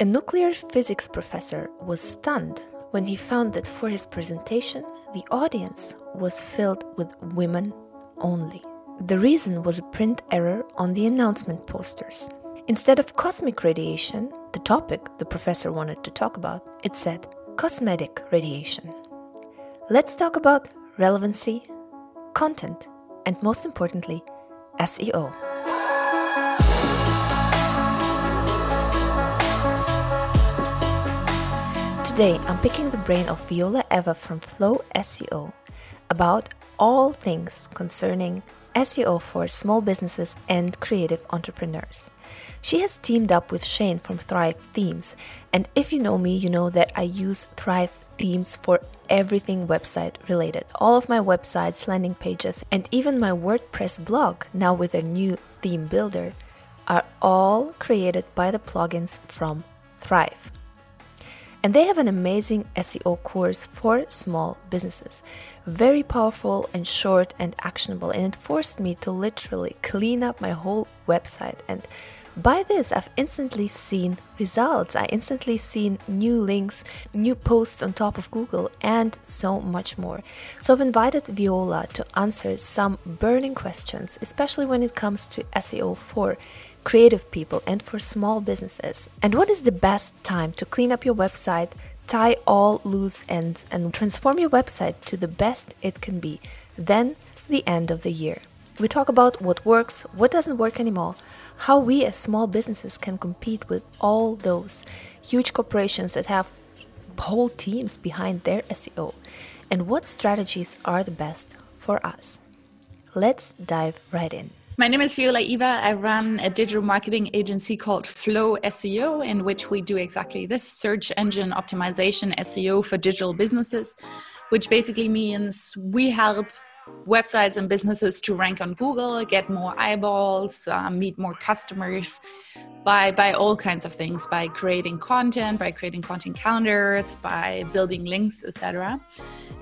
A nuclear physics professor was stunned when he found that for his presentation, the audience was filled with women only. The reason was a print error on the announcement posters. Instead of cosmic radiation, the topic the professor wanted to talk about, it said cosmetic radiation. Let's talk about relevancy, content, and most importantly, SEO. Today, I'm picking the brain of Viola Eva from Flow SEO about all things concerning SEO for small businesses and creative entrepreneurs. She has teamed up with Shane from Thrive Themes, and if you know me, you know that I use Thrive Themes for everything website related. All of my websites, landing pages, and even my WordPress blog, now with a new theme builder, are all created by the plugins from Thrive. And they have an amazing SEO course for small businesses. Very powerful and short and actionable. And it forced me to literally clean up my whole website. And by this, I've instantly seen results. I instantly seen new links, new posts on top of Google, and so much more. So I've invited Viola to answer some burning questions, especially when it comes to SEO for creative people, and for small businesses. And what is the best time to clean up your website, tie all loose ends, and transform your website to the best it can be? Then the end of the year. We talk about what works, what doesn't work anymore, how we as small businesses can compete with all those huge corporations that have whole teams behind their SEO, and what strategies are the best for us. Let's dive right in. My name is Viola Eva. I run a digital marketing agency called Flow SEO, in which we do exactly this search engine optimization SEO for digital businesses, which basically means we help websites and businesses to rank on Google, get more eyeballs, uh, meet more customers by by all kinds of things, by creating content, by creating content calendars, by building links, etc.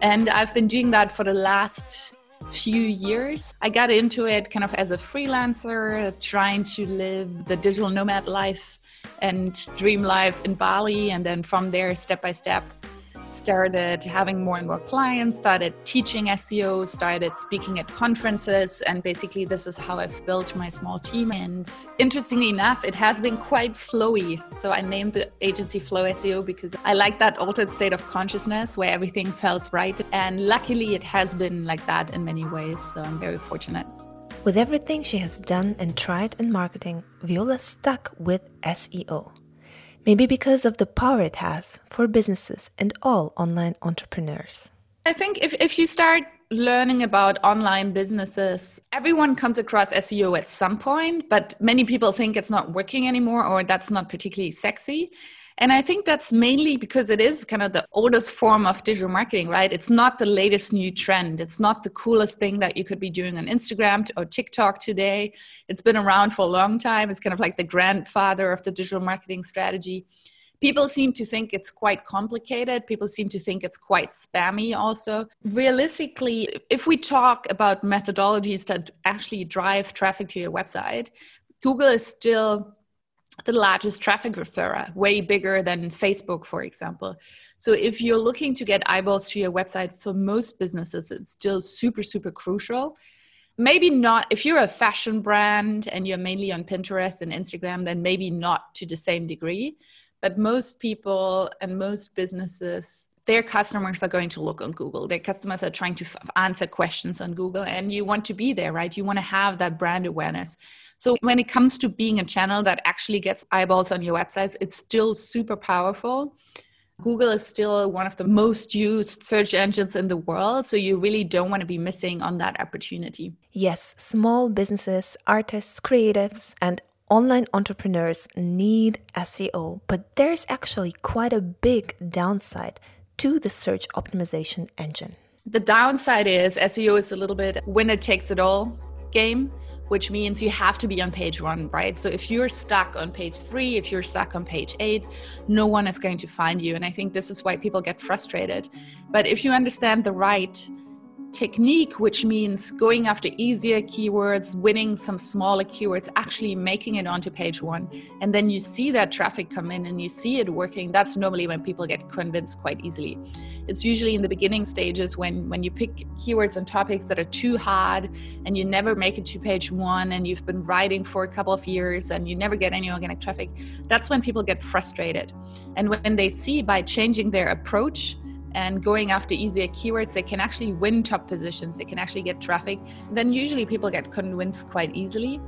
And I've been doing that for the last few years. I got into it kind of as a freelancer, trying to live the digital nomad life and dream life in Bali. And then from there, step by step, started having more and more clients, started teaching SEO, started speaking at conferences, and basically this is how I've built my small team. And interestingly enough, it has been quite flowy. So I named the agency Flow SEO because I like that altered state of consciousness where everything feels right. And luckily, it has been like that in many ways. So I'm very fortunate. With everything she has done and tried in marketing, Viola stuck with SEO. Maybe because of the power it has for businesses and all online entrepreneurs. I think if, if you start learning about online businesses, everyone comes across SEO at some point, but many people think it's not working anymore or that's not particularly sexy. And I think that's mainly because it is kind of the oldest form of digital marketing, right? It's not the latest new trend. It's not the coolest thing that you could be doing on Instagram or TikTok today. It's been around for a long time. It's kind of like the grandfather of the digital marketing strategy. People seem to think it's quite complicated. People seem to think it's quite spammy, also. Realistically, if we talk about methodologies that actually drive traffic to your website, Google is still the largest traffic referrer, way bigger than Facebook, for example. So if you're looking to get eyeballs to your website, for most businesses, it's still super, super crucial. Maybe not, if you're a fashion brand and you're mainly on Pinterest and Instagram, then maybe not to the same degree. But most people and most businesses, their customers are going to look on Google. Their customers are trying to f- answer questions on Google, and you want to be there, right? You want to have that brand awareness. So when it comes to being a channel that actually gets eyeballs on your websites, it's still super powerful. Google is still one of the most used search engines in the world, so you really don't want to be missing on that opportunity. Yes, small businesses, artists, creatives, and online entrepreneurs need SEO, but there's actually quite a big downside to the search optimization engine. The downside is SEO is a little bit winner takes it all game which means you have to be on page one, right? So if you're stuck on page three, if you're stuck on page eight, no one is going to find you. And I think this is why people get frustrated. But if you understand the right technique, which means going after easier keywords, winning some smaller keywords, actually making it onto page one. And then you see that traffic come in and you see it working. That's normally when people get convinced quite easily. It's usually in the beginning stages when, when you pick keywords and topics that are too hard and you never make it to page one and you've been writing for a couple of years and you never get any organic traffic. That's when people get frustrated. And when they see by changing their approach, and going after easier keywords they can actually win top positions they can actually get traffic then usually people get convinced quite easily.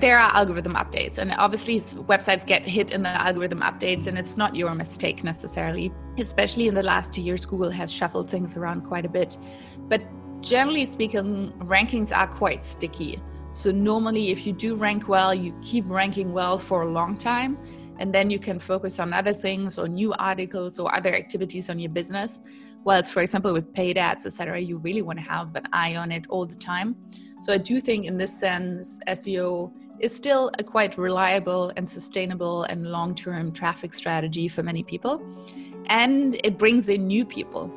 There are algorithm updates and obviously websites get hit in the algorithm updates and it's not your mistake necessarily especially in the last two years google has shuffled things around quite a bit. But generally speaking rankings are quite sticky. So normally if you do rank well you keep ranking well for a long time and then you can focus on other things or new articles or other activities on your business. Whilst for example with paid ads etc you really want to have an eye on it all the time. So i do think in this sense seo is still a quite reliable and sustainable and long-term traffic strategy for many people. And it brings in new people.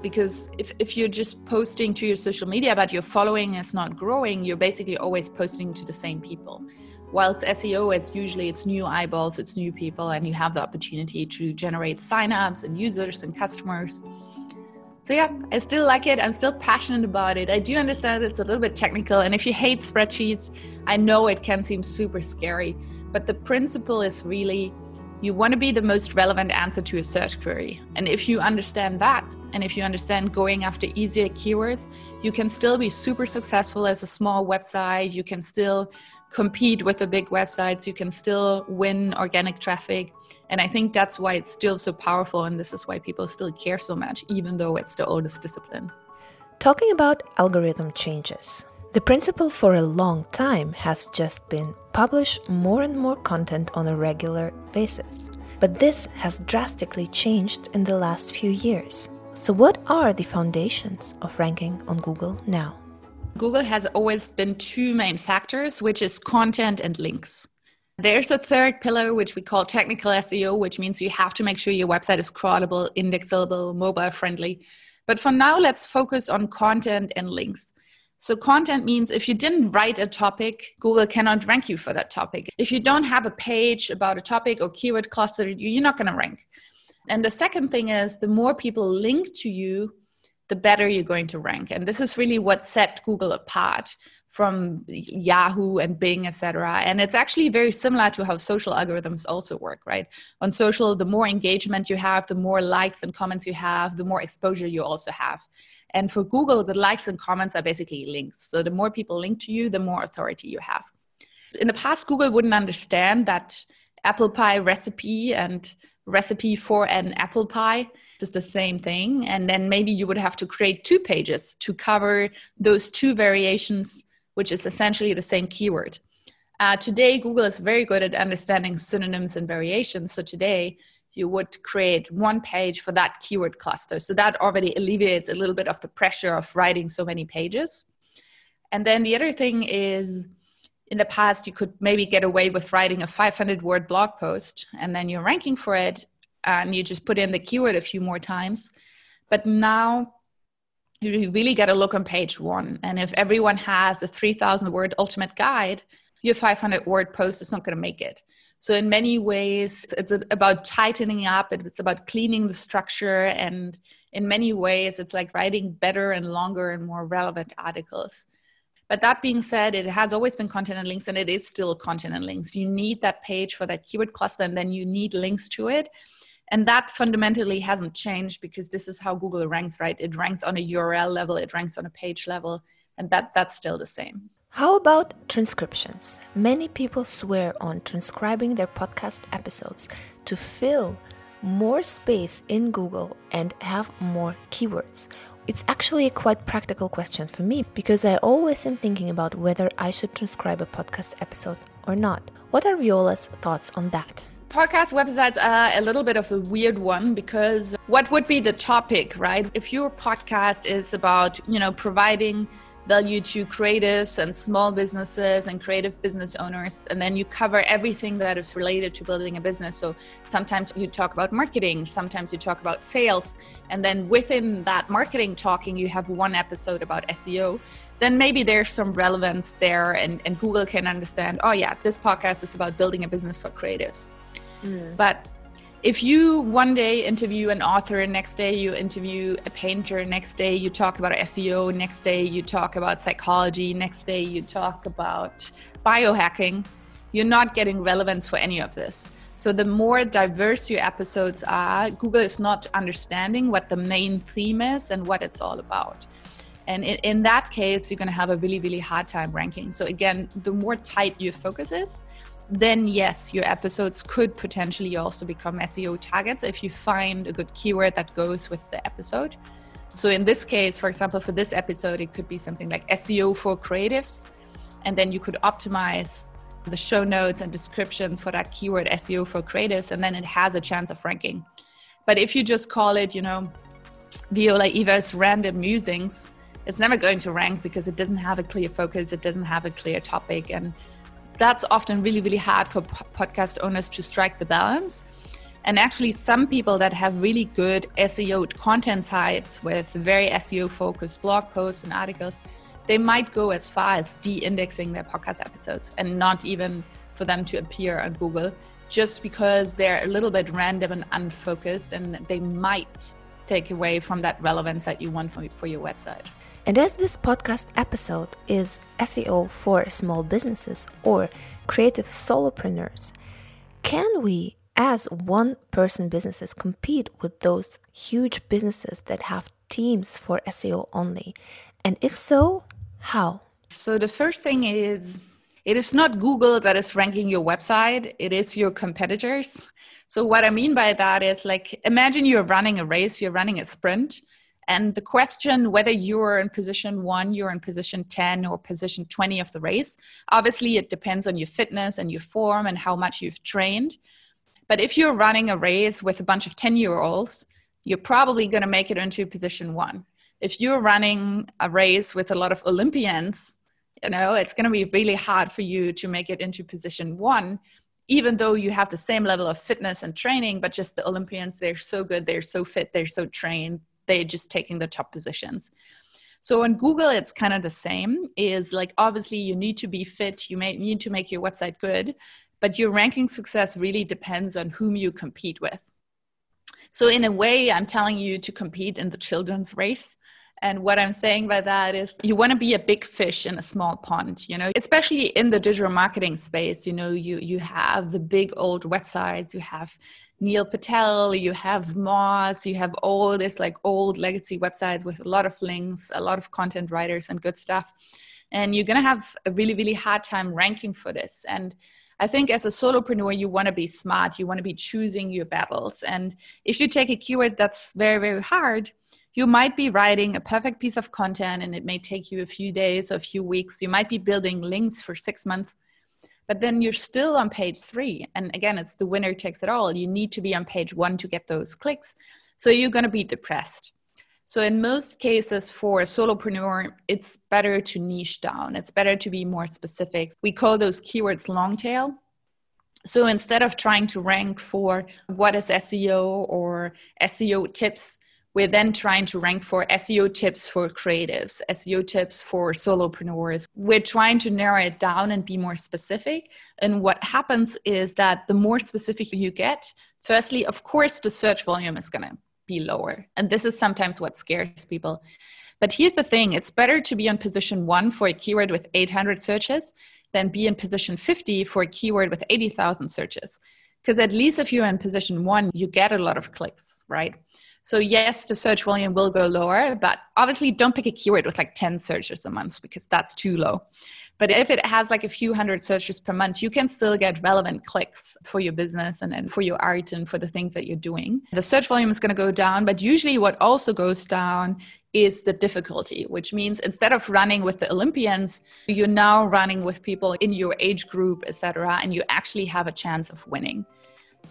Because if, if you're just posting to your social media but your following is not growing you're basically always posting to the same people whilst SEO, it's usually it's new eyeballs, it's new people, and you have the opportunity to generate signups and users and customers. So yeah, I still like it. I'm still passionate about it. I do understand it's a little bit technical, and if you hate spreadsheets, I know it can seem super scary. But the principle is really you want to be the most relevant answer to a search query. And if you understand that, and if you understand going after easier keywords, you can still be super successful as a small website. You can still compete with the big websites. You can still win organic traffic. And I think that's why it's still so powerful. And this is why people still care so much, even though it's the oldest discipline. Talking about algorithm changes, the principle for a long time has just been publish more and more content on a regular basis. But this has drastically changed in the last few years. So, what are the foundations of ranking on Google now? Google has always been two main factors, which is content and links. There's a third pillar, which we call technical SEO, which means you have to make sure your website is crawlable, indexable, mobile friendly. But for now, let's focus on content and links. So, content means if you didn't write a topic, Google cannot rank you for that topic. If you don't have a page about a topic or keyword cluster, you're not going to rank. And the second thing is the more people link to you, the better you're going to rank. And this is really what set Google apart from Yahoo and Bing, etc. And it's actually very similar to how social algorithms also work, right? On social, the more engagement you have, the more likes and comments you have, the more exposure you also have. And for Google, the likes and comments are basically links. So the more people link to you, the more authority you have. In the past, Google wouldn't understand that apple pie recipe and recipe for an apple pie is the same thing. And then maybe you would have to create two pages to cover those two variations, which is essentially the same keyword. Uh, today, Google is very good at understanding synonyms and variations. So today, you would create one page for that keyword cluster. So that already alleviates a little bit of the pressure of writing so many pages. And then the other thing is, in the past, you could maybe get away with writing a 500 word blog post and then you're ranking for it and you just put in the keyword a few more times. But now you really got to look on page one. And if everyone has a 3,000 word ultimate guide, your 500 word post is not going to make it. So, in many ways, it's about tightening up, it's about cleaning the structure. And in many ways, it's like writing better and longer and more relevant articles. But that being said, it has always been content and links, and it is still content and links. You need that page for that keyword cluster, and then you need links to it. And that fundamentally hasn't changed because this is how Google ranks, right? It ranks on a URL level, it ranks on a page level, and that, that's still the same. How about transcriptions? Many people swear on transcribing their podcast episodes to fill more space in Google and have more keywords. It's actually a quite practical question for me because I always am thinking about whether I should transcribe a podcast episode or not. What are Viola's thoughts on that? Podcast websites are a little bit of a weird one because what would be the topic, right? If your podcast is about, you know, providing value to creatives and small businesses and creative business owners. And then you cover everything that is related to building a business. So sometimes you talk about marketing, sometimes you talk about sales. And then within that marketing talking, you have one episode about SEO. Then maybe there's some relevance there, and, and Google can understand oh, yeah, this podcast is about building a business for creatives. Mm. But if you one day interview an author, next day you interview a painter, next day you talk about SEO, next day you talk about psychology, next day you talk about biohacking, you're not getting relevance for any of this. So the more diverse your episodes are, Google is not understanding what the main theme is and what it's all about. And in, that case, you're going to have a really, really hard time ranking. So again, the more tight your focus is, then yes, your episodes could potentially also become SEO targets if you find a good keyword that goes with the episode. So in this case, for example, for this episode, it could be something like SEO for creatives. And then you could optimize the show notes and descriptions for that keyword SEO for creatives, and then it has a chance of ranking. But if you just call it, you know, Viola Eva's random musings, it's never going to rank because it doesn't have a clear focus, it doesn't have a clear topic, and that's often really, really hard for podcast owners to strike the balance. And actually, some people that have really good SEO content sites with very SEO focused blog posts and articles, they might go as far as de indexing their podcast episodes and not even for them to appear on Google just because they're a little bit random and unfocused and they might take away from that relevance that you want for, for your website. And as this podcast episode is SEO for small businesses or creative solopreneurs, can we, as one person businesses, compete with those huge businesses that have teams for SEO only? And if so, how? So, the first thing is it is not Google that is ranking your website, it is your competitors. So, what I mean by that is like imagine you're running a race, you're running a sprint and the question whether you're in position one, you're in position 10, or position 20 of the race, obviously it depends on your fitness and your form and how much you've trained. But if you're running a race with a bunch of 10 year olds, you're probably going to make it into position one. If you're running a race with a lot of Olympians, you know, it's going to be really hard for you to make it into position one, even though you have the same level of fitness and training, but just the Olympians, they're so good, they're so fit, they're so trained, they just taking the top positions. So on Google, it's kind of the same. Is like obviously you need to be fit, you may need to make your website good, but your ranking success really depends on whom you compete with. So in a way, I'm telling you to compete in the children's race. And what I'm saying by that is you want to be a big fish in a small pond, you know, especially in the digital marketing space, you know, you you have the big old websites, you have Neil Patel, you have Moz, you have all this like old legacy websites with a lot of links, a lot of content writers and good stuff. And you're going to have a really, really hard time ranking for this. And I think as a solopreneur, you want to be smart. You want to be choosing your battles. And if you take a keyword that's very, very hard, you might be writing a perfect piece of content and it may take you a few days or a few weeks. You might be building links for six months but then you're still on page three. And again, it's the winner takes it all. You need to be on page one to get those clicks. So you're going to be depressed. So, in most cases, for a solopreneur, it's better to niche down. It's better to be more specific. We call those keywords long tail. So, instead of trying to rank for what is SEO or SEO tips, we're then trying to rank for SEO tips for creatives, SEO tips for solopreneurs. We're trying to narrow it down and be more specific. And what happens is that the more specific you get, firstly, of course, the search volume is going to be lower. And this is sometimes what scares people. But here's the thing it's better to be on position one for a keyword with 800 searches than be in position 50 for a keyword with 80,000 searches. Because at least if you're in position one, you get a lot of clicks, right? So yes, the search volume will go lower, but obviously don't pick a keyword with like 10 searches a month because that's too low. But if it has like a few hundred searches per month, you can still get relevant clicks for your business and, and for your art and for the things that you're doing. The search volume is going to go down, but usually what also goes down is the difficulty, which means instead of running with the Olympians, you're now running with people in your age group, etc., and you actually have a chance of winning.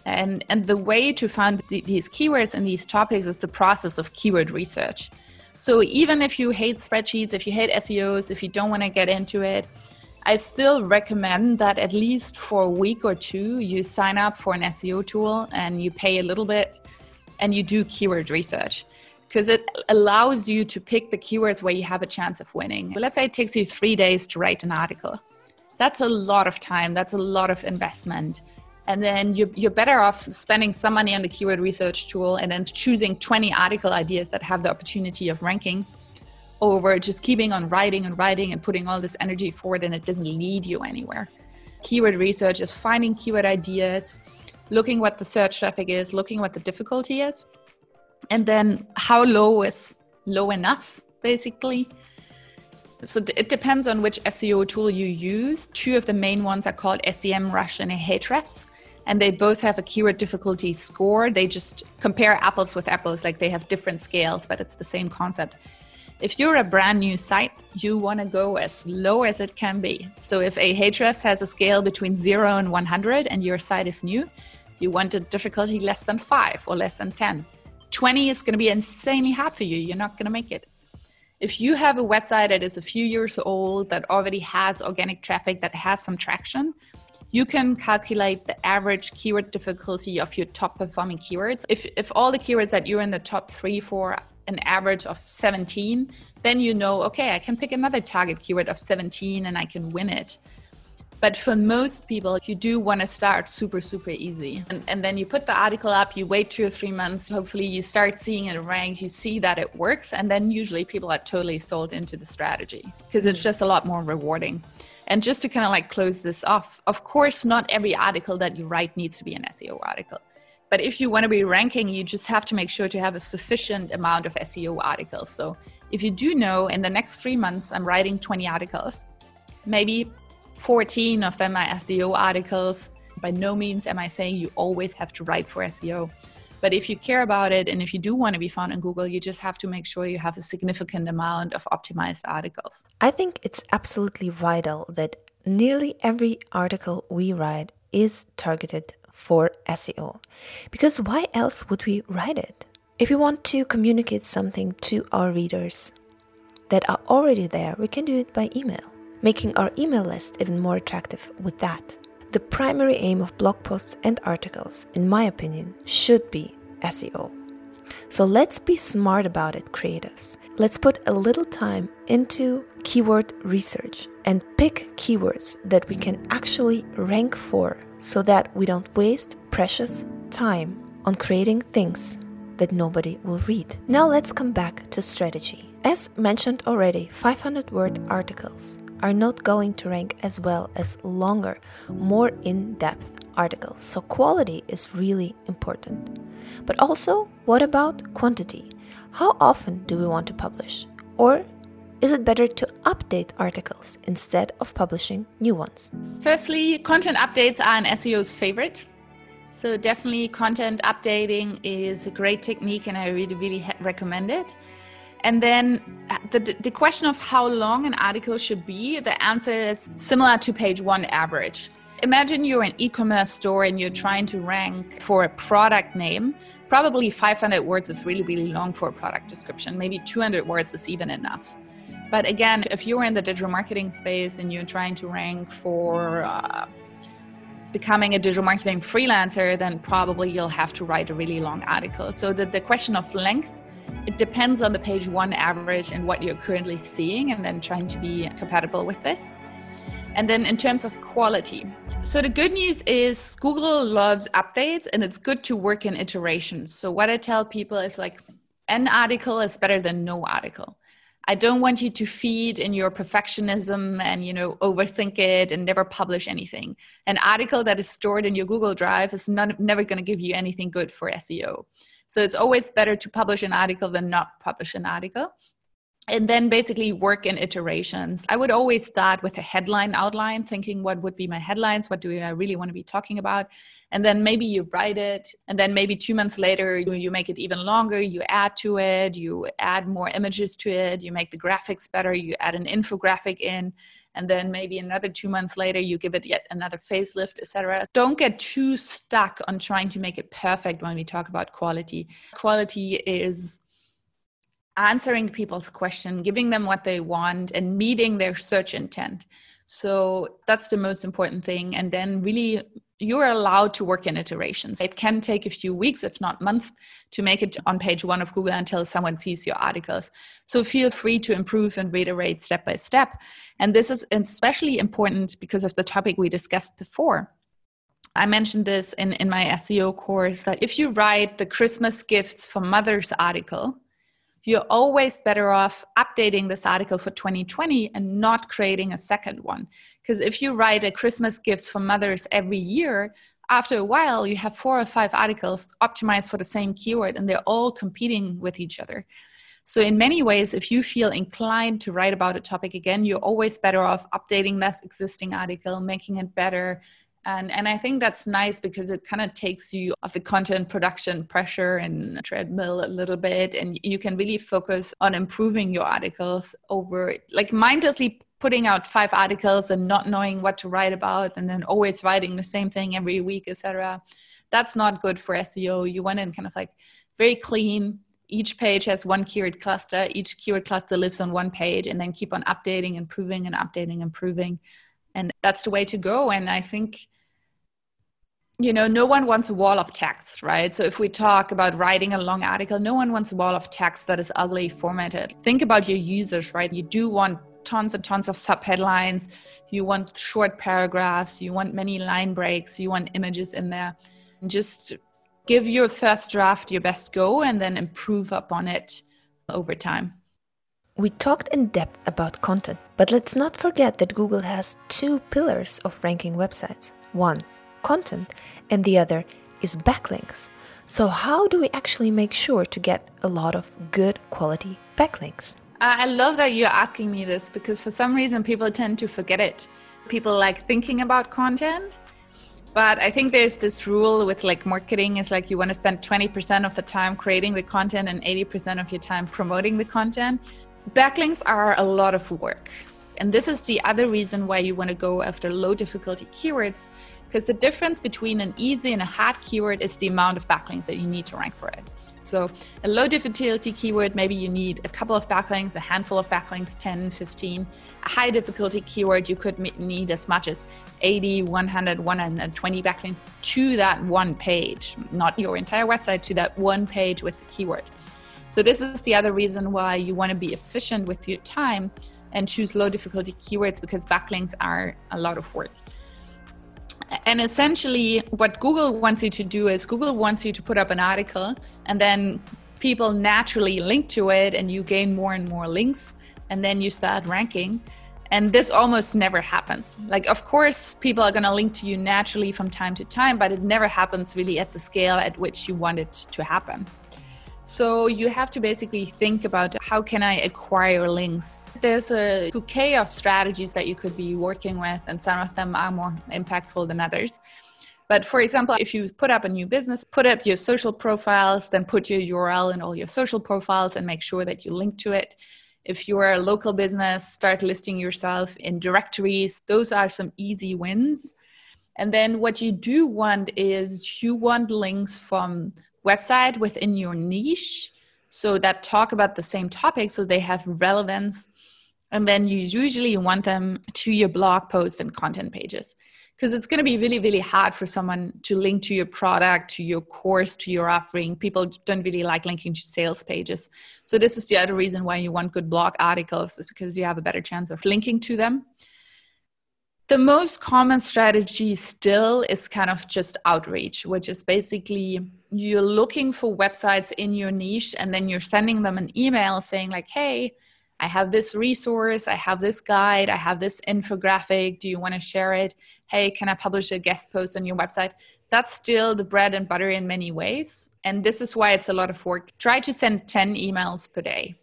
And, and the way to find the, these keywords and these topics is the process of keyword research. So even if you hate spreadsheets, if you hate SEOs, if you don't want to get into it, I still recommend that at least for a week or two, you sign up for an SEO tool and you pay a little bit and you do keyword research because it allows you to pick the keywords where you have a chance of winning. But let's say it takes you three days to write an article. That's a lot of time, that's a lot of investment. And then you're, you're better off spending some money on the keyword research tool and then choosing 20 article ideas that have the opportunity of ranking over just keeping on writing and writing and putting all this energy forward and it doesn't lead you anywhere. Keyword research is finding keyword ideas, looking what the search traffic is, looking what the difficulty is, and then how low is low enough, basically. So it depends on which SEO tool you use. Two of the main ones are called SEMrush and Ahrefs and they both have a keyword difficulty score. They just compare apples with apples, like they have different scales, but it's the same concept. If you're a brand new site, you want to go as low as it can be. So if Ahrefs has a scale between 0 and 100 and your site is new, you want a difficulty less than 5 or less than 10. 20 is going to be insanely hard for you. You're not going to make it. If you have a website that is a few years old, that already has organic traffic, that has some traction, you can calculate the average keyword difficulty of your top performing keywords. If, if all the keywords that you're in the top three for an average of 17, then you know, okay, I can pick another target keyword of 17 and I can win it. But for most people, you do want to start super, super easy. And, and then you put the article up, you wait two or three months, hopefully you start seeing it rank, you see that it works, and then usually people are totally sold into the strategy because it's just a lot more rewarding. And just to kind of like close this off, of course, not every article that you write needs to be an SEO article. But if you want to be ranking, you just have to make sure to have a sufficient amount of SEO articles. So if you do know in the next three months, I'm writing 20 articles, maybe 14 of them are SEO articles. By no means am I saying you always have to write for SEO. But if you care about it and if you do want to be found on Google, you just have to make sure you have a significant amount of optimized articles. I think it's absolutely vital that nearly every article we write is targeted for SEO. Because why else would we write it? If we want to communicate something to our readers that are already there, we can do it by email, making our email list even more attractive with that. The primary aim of blog posts and articles, in my opinion, should be SEO. So let's be smart about it, creatives. Let's put a little time into keyword research and pick keywords that we can actually rank for so that we don't waste precious time on creating things that nobody will read. Now let's come back to strategy. As mentioned already, 500 word articles are not going to rank as well as longer, more in depth articles. So quality is really important. But also, what about quantity? How often do we want to publish? Or is it better to update articles instead of publishing new ones? Firstly, content updates are an SEO's favorite. So, definitely, content updating is a great technique, and I really, really recommend it. And then uh, the, the question of how long an article should be, the answer is similar to page one average. Imagine you're an e commerce store and you're trying to rank for a product name. Probably 500 words is really, really long for a product description. Maybe 200 words is even enough. But again, if you're in the digital marketing space and you're trying to rank for uh, becoming a digital marketing freelancer, then probably you'll have to write a really long article. So the, the question of length, it depends on the page one average and what you're currently seeing, and then trying to be compatible with this. And then in terms of quality, so the good news is Google loves updates and it's good to work in iterations. So what I tell people is like an article is better than no article. I don't want you to feed in your perfectionism and you know overthink it and never publish anything. An article that is stored in your Google Drive is not, never going to give you anything good for SEO. So it's always better to publish an article than not publish an article and then basically work in iterations. I would always start with a headline outline, thinking what would be my headlines, what do I really want to be talking about, and then maybe you write it, and then maybe two months later you, you make it even longer. You add to it, you add more images to it, you make the graphics better, you add an infographic in, and then maybe another two months later you give it yet another facelift, etc. Don't get too stuck on trying to make it perfect when we talk about quality. Quality is answering people's question, giving them what they want, and meeting their search intent. So that's the most important thing. And then really you're allowed to work in iterations. It can take a few weeks, if not months, to make it on page one of Google until someone sees your articles. So feel free to improve and reiterate step by step. And this is especially important because of the topic we discussed before. I mentioned this in, in my SEO course that if you write the Christmas gifts for mothers article, you're always better off updating this article for 2020 and not creating a second one. Because if you write a Christmas gifts for mothers every year, after a while you have four or five articles optimized for the same keyword and they're all competing with each other. So, in many ways, if you feel inclined to write about a topic again, you're always better off updating this existing article, making it better, and and i think that's nice because it kind of takes you off the content production pressure and treadmill a little bit and you can really focus on improving your articles over like mindlessly putting out five articles and not knowing what to write about and then always writing the same thing every week etc that's not good for seo you want it kind of like very clean. Each page has one keyword cluster. Each keyword cluster lives on one page and then keep on updating improving and updating improving. And that's the way to go. And i think you know no one wants a wall of text right? So if we talk about writing a long article no one wants a wall of text that is ugly formatted. Think about your users right? You do want tons and tons of subheadlines. You want short paragraphs. You want many line breaks. You want images in there. And just give your first draft your best go and then improve upon it over time. We talked in depth about content, but let's not forget that Google has two pillars of ranking websites. One, content, and the other is backlinks. So, how do we actually make sure to get a lot of good quality backlinks? Uh, I love that you're asking me this because for some reason people tend to forget it. People like thinking about content, but I think there's this rule with like marketing is like you want to spend 20% of the time creating the content and 80% of your time promoting the content. Backlinks are a lot of work. And this is the other reason why you want to go after low difficulty keywords, because the difference between an easy and a hard keyword is the amount of backlinks that you need to rank for it. So, a low difficulty keyword, maybe you need a couple of backlinks, a handful of backlinks, 10, 15. A high difficulty keyword, you could need as much as 80, 100, 120 backlinks to that one page, not your entire website, to that one page with the keyword. So, this is the other reason why you want to be efficient with your time and choose low difficulty keywords because backlinks are a lot of work. And essentially, what Google wants you to do is Google wants you to put up an article and then people naturally link to it and you gain more and more links and then you start ranking. And this almost never happens. Like, of course, people are going to link to you naturally from time to time, but it never happens really at the scale at which you want it to happen. So you have to basically think about how can I acquire links. There's a bouquet of strategies that you could be working with, and some of them are more impactful than others. But for example, if you put up a new business, put up your social profiles, then put your URL in all your social profiles and make sure that you link to it. If you're a local business, start listing yourself in directories. Those are some easy wins. And then what you do want is you want links from website within your niche so that talk about the same topic so they have relevance. And then you usually want them to your blog post and content pages because it's going to be really really hard for someone to link to your product to your course to your offering. People don't really like linking to sales pages. So this is the other reason why you want good blog articles is because you have a better chance of linking to them. The most common strategy still is kind of just outreach, which is basically you're looking for websites in your niche and then you're sending them an email saying, like, hey, I have this resource, I have this guide, I have this infographic. Do you want to share it? Hey, can I publish a guest post on your website? That's still the bread and butter in many ways. And this is why it's a lot of work. Try to send 10 emails per day.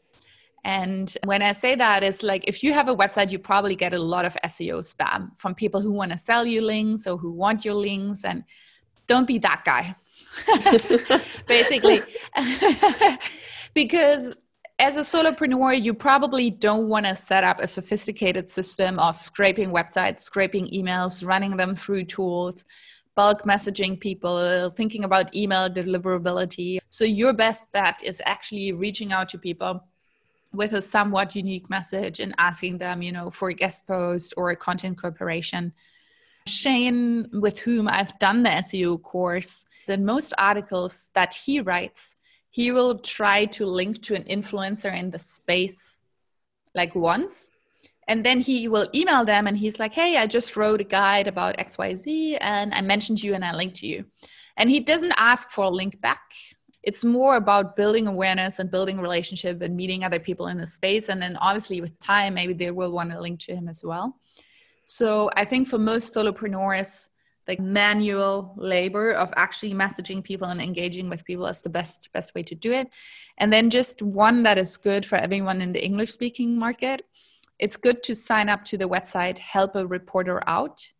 And when I say that, it's like if you have a website, you probably get a lot of SEO spam from people who want to sell you links or who want your links. And don't be that guy, basically. because as a solopreneur, you probably don't want to set up a sophisticated system of scraping websites, scraping emails, running them through tools, bulk messaging people, thinking about email deliverability. So, your best bet is actually reaching out to people with a somewhat unique message and asking them, you know, for a guest post or a content cooperation. Shane, with whom I've done the SEO course, in most articles that he writes, he will try to link to an influencer in the space like once. And then he will email them and he's like, Hey, I just wrote a guide about XYZ and I mentioned you and I linked to you. And he doesn't ask for a link back it's more about building awareness and building relationship and meeting other people in the space and then obviously with time maybe they will want to link to him as well so i think for most solopreneurs like manual labor of actually messaging people and engaging with people is the best best way to do it and then just one that is good for everyone in the english speaking market it's good to sign up to the website help a reporter out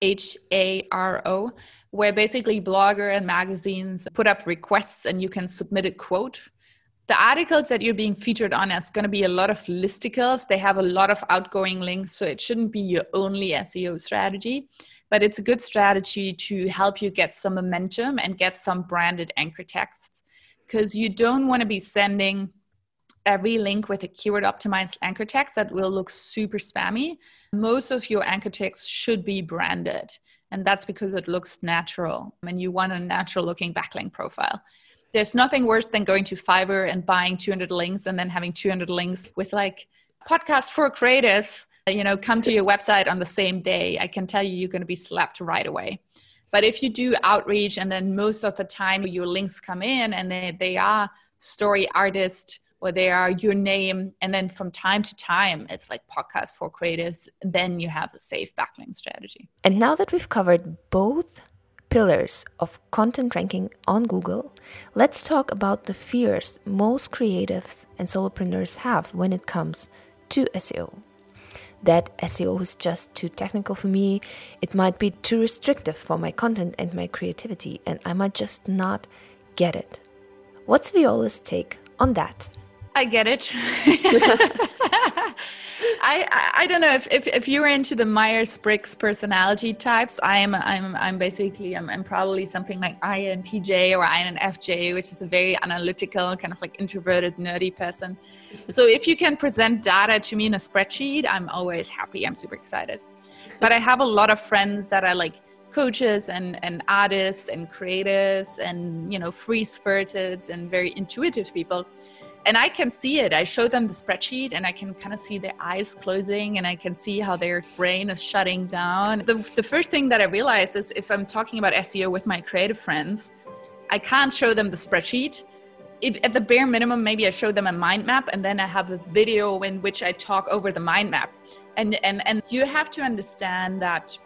H A R O, where basically blogger and magazines put up requests and you can submit a quote. The articles that you're being featured on is going to be a lot of listicles. They have a lot of outgoing links, so it shouldn't be your only SEO strategy, but it's a good strategy to help you get some momentum and get some branded anchor texts because you don't want to be sending every link with a keyword optimized anchor text that will look super spammy. Most of your anchor texts should be branded, and that's because it looks natural and you want a natural looking backlink profile. There's nothing worse than going to Fiverr and buying 200 links and then having 200 links with like podcast for creatives, you know, come to your website on the same day. I can tell you you're going to be slapped right away. But if you do outreach and then most of the time your links come in and they, they are story artist or they are your name and then from time to time it's like podcast for creatives then you have a safe backlink strategy and now that we've covered both pillars of content ranking on google let's talk about the fears most creatives and solopreneurs have when it comes to seo that SEO is just too technical for me. It might be too restrictive for my content and my creativity, and I might just not get it. What's Viola's take on that? I get it. I, I, don't know if, if if you're into the Myers Briggs personality types. I am I'm I'm basically I'm, I'm probably something like INTJ or INFJ, which is a very analytical kind of like introverted nerdy person. So if you can present data to me in a spreadsheet, I'm always happy. I'm super excited. But I have a lot of friends that are like coaches and and artists and creatives and you know free spirited and very intuitive people and I can see it. I show them the spreadsheet and I can kind of see their eyes closing and I can see how their brain is shutting down. The, the first thing that I realize is if I'm talking about SEO with my creative friends, I can't show them the spreadsheet. At the bare minimum, maybe I show them a mind map and then I have a video in which I talk over the mind map. And, and, and you have to understand that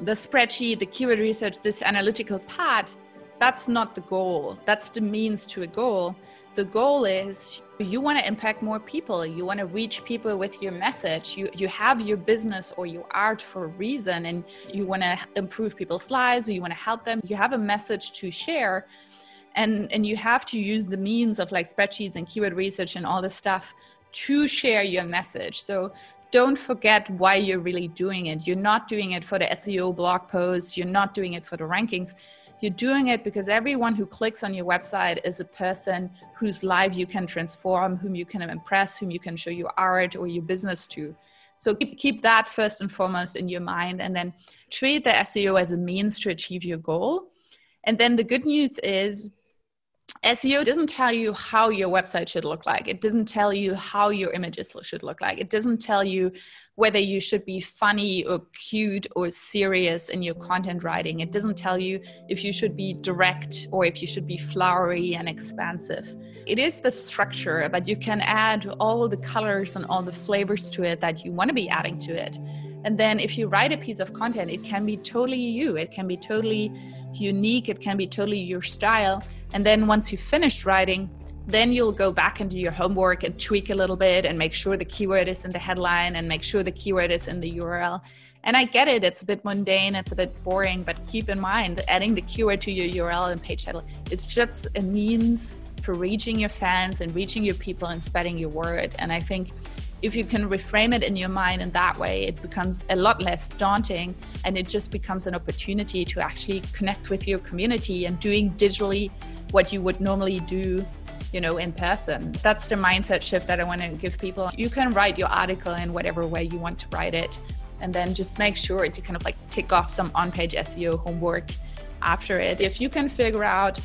the spreadsheet, the keyword research, this analytical part, that's not the goal. That's the means to a goal. The goal is you want to impact more people. You want to reach people with your message. You you have your business or your art for a reason and you want to improve people's lives or you want to help them. You have a message to share and and you have to use the means of like spreadsheets and keyword research and all this stuff to share your message. So don't forget why you're really doing it. You're not doing it for the seo blog posts. You're not doing it for the rankings you're doing it because everyone who clicks on your website is a person whose life you can transform, whom you can impress, whom you can show your art or your business to. So keep, keep that first and foremost in your mind and then treat the SEO as a means to achieve your goal. And then the good news is SEO doesn't tell you how your website should look like. It doesn't tell you how your images should look like. It doesn't tell you whether you should be funny or cute or serious in your content writing. It doesn't tell you if you should be direct or if you should be flowery and expansive. It is the structure, but you can add all the colors and all the flavors to it that you want to be adding to it. And then if you write a piece of content, it can be totally you, it can be totally unique, it can be totally your style and then once you've finished writing, then you'll go back and do your homework and tweak a little bit and make sure the keyword is in the headline and make sure the keyword is in the URL. And I get it, it's a bit mundane, it's a bit boring, but keep in mind adding the keyword to your URL and page title, it's just a means for reaching your fans and reaching your people and spreading your word. And I think if you can reframe it in your mind in that way, it becomes a lot less daunting and it just becomes an opportunity to actually connect with your community and doing digitally what you would normally do you know, in person. That's the mindset shift that I want to give people. You can write your article in whatever way you want to write it. And then just make sure to kind of like tick off some on page SEO homework after it. If you can figure out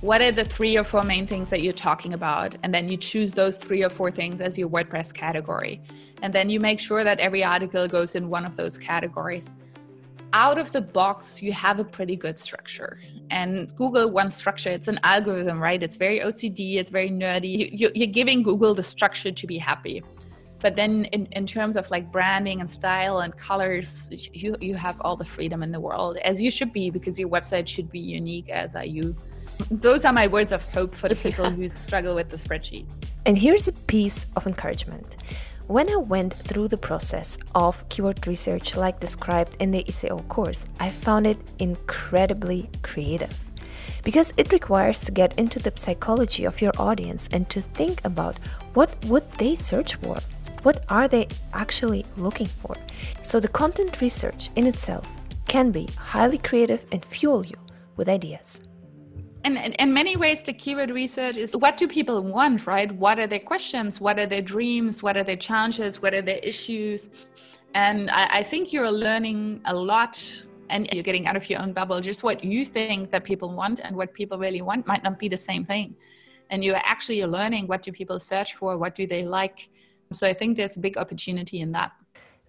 what are the three or four main things that you're talking about, and then you choose those three or four things as your WordPress category. And then you make sure that every article goes in one of those categories out of the box, you have a pretty good structure. And Google wants structure. It's an algorithm, right? It's very OCD, it's very nerdy. You, are giving Google the structure to be happy. But then, in, in terms of like branding and style and colors, you, you have all the freedom in the world, as you should be, because your website should be unique, as are you. Those are my words of hope for the people who struggle with the spreadsheets. And here's a piece of encouragement when I went through the process of keyword research, like described in the SEO course, I found it incredibly creative. Because it requires to get into the psychology of your audience and to think about what would they search for? What are they actually looking for? So the content research in itself can be highly creative and fuel you with ideas. And in many ways, the keyword research is what do people want, right? What are their questions? What are their dreams? What are their challenges? What are their issues? And I, I think you're learning a lot and you're getting out of your own bubble. Just what you think that people want and what people really want might not be the same thing. And you're actually learning what do people search for? What do they like? So I think there's a big opportunity in that.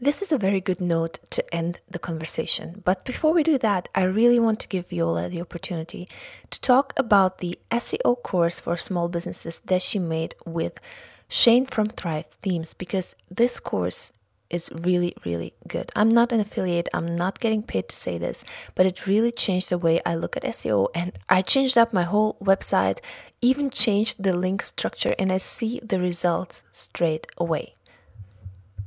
This is a very good note to end the conversation. But before we do that, I really want to give Viola the opportunity to talk about the SEO course for small businesses that she made with Shane from Thrive Themes because this course is really, really good. I'm not an affiliate, I'm not getting paid to say this, but it really changed the way I look at SEO and I changed up my whole website, even changed the link structure, and I see the results straight away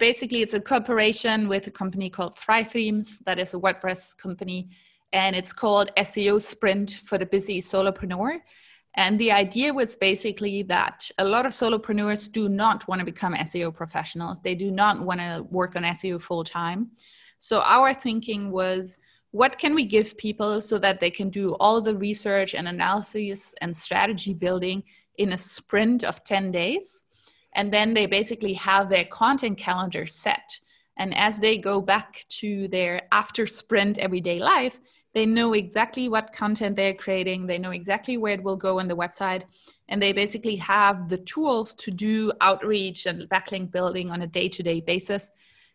basically it's a cooperation with a company called Thrive Themes, that is a WordPress company, and it's called SEO Sprint for the busy solopreneur. And the idea was basically that a lot of solopreneurs do not want to become SEO professionals. They do not want to work on SEO full time. So our thinking was what can we give people so that they can do all the research and analysis and strategy building in a sprint of 10 days? And then they basically have their content calendar set. And as they go back to their after sprint everyday life they know exactly what content they're creating. They know exactly where it will go on the website. And they basically have the tools to do outreach and backlink building on a day-to-day basis.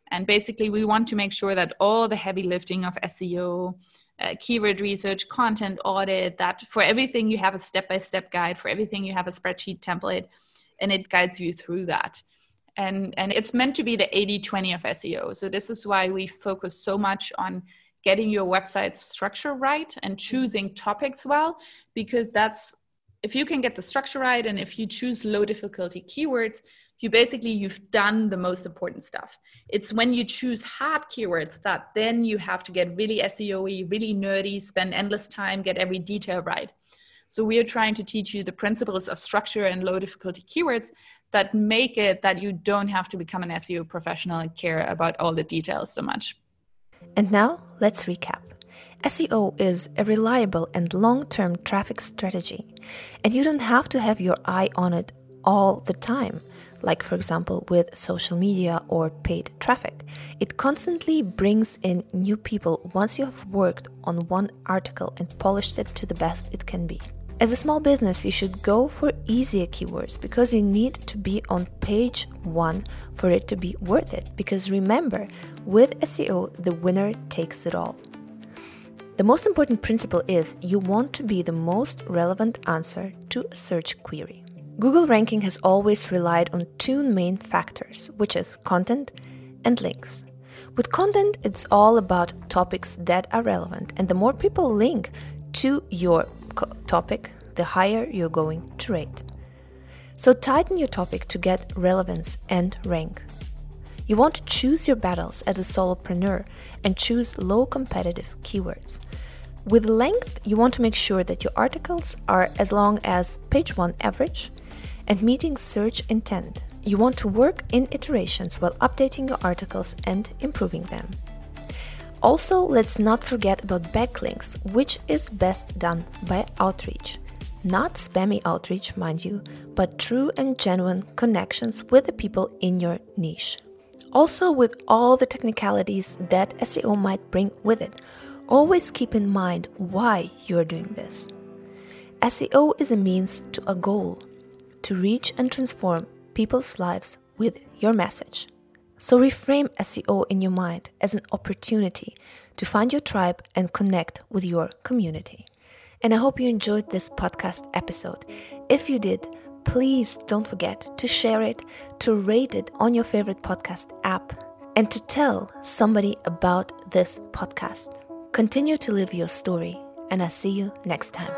And basically we want to make sure that all the heavy lifting of seo uh, keyword research content audit that for everything you have a step-by-step guide for everything you have a spreadsheet template and it guides you through that. And and it's meant to be the 80-20 of seo so this is why we focus so much on getting your website structure right and choosing topics well because that's if you can get the structure right and if you choose low difficulty keywords you basically you've done the most important stuff. It's when you choose hard keywords that then you have to get really seo really nerdy spend endless time get every detail right so we are trying to teach you the principles of structure and low difficulty keywords that make it that you don't have to become an SEO professional and care about all the details so much. And now let's recap. SEO is a reliable and long term traffic strategy, and you don't have to have your eye on it all the time, like, for example, with social media or paid traffic. It constantly brings in new people once you have worked on one article and polished it to the best it can be. As a small business, you should go for easier keywords because you need to be on page one for it to be worth it. Because remember, with SEO, the winner takes it all. The most important principle is you want to be the most relevant answer to a search query. Google ranking has always relied on two main factors, which is content and links. With content, it's all about topics that are relevant, and the more people link to your topic, the higher you're going to rate. So tighten your topic to get relevance and rank. You want to choose your battles as a solopreneur and choose low competitive keywords. With length, you want to make sure that your articles are as long as page 1 average and meeting search intent. You want to work in iterations while updating your articles and improving them. Also, let's not forget about backlinks, which is best done by outreach, Not spammy outreach, mind you, but true and genuine connections with the people in your niche. Also, with all the technicalities that SEO might bring with it, always keep in mind why you are doing this. SEO is a means to a goal to reach and transform people's lives with your message. So reframe SEO in your mind as an opportunity to find your tribe and connect with your community. And I hope you enjoyed this podcast episode. If you did, please don't forget to share it, to rate it on your favorite podcast app, and to tell somebody about this podcast. Continue to live your story, and I'll see you next time.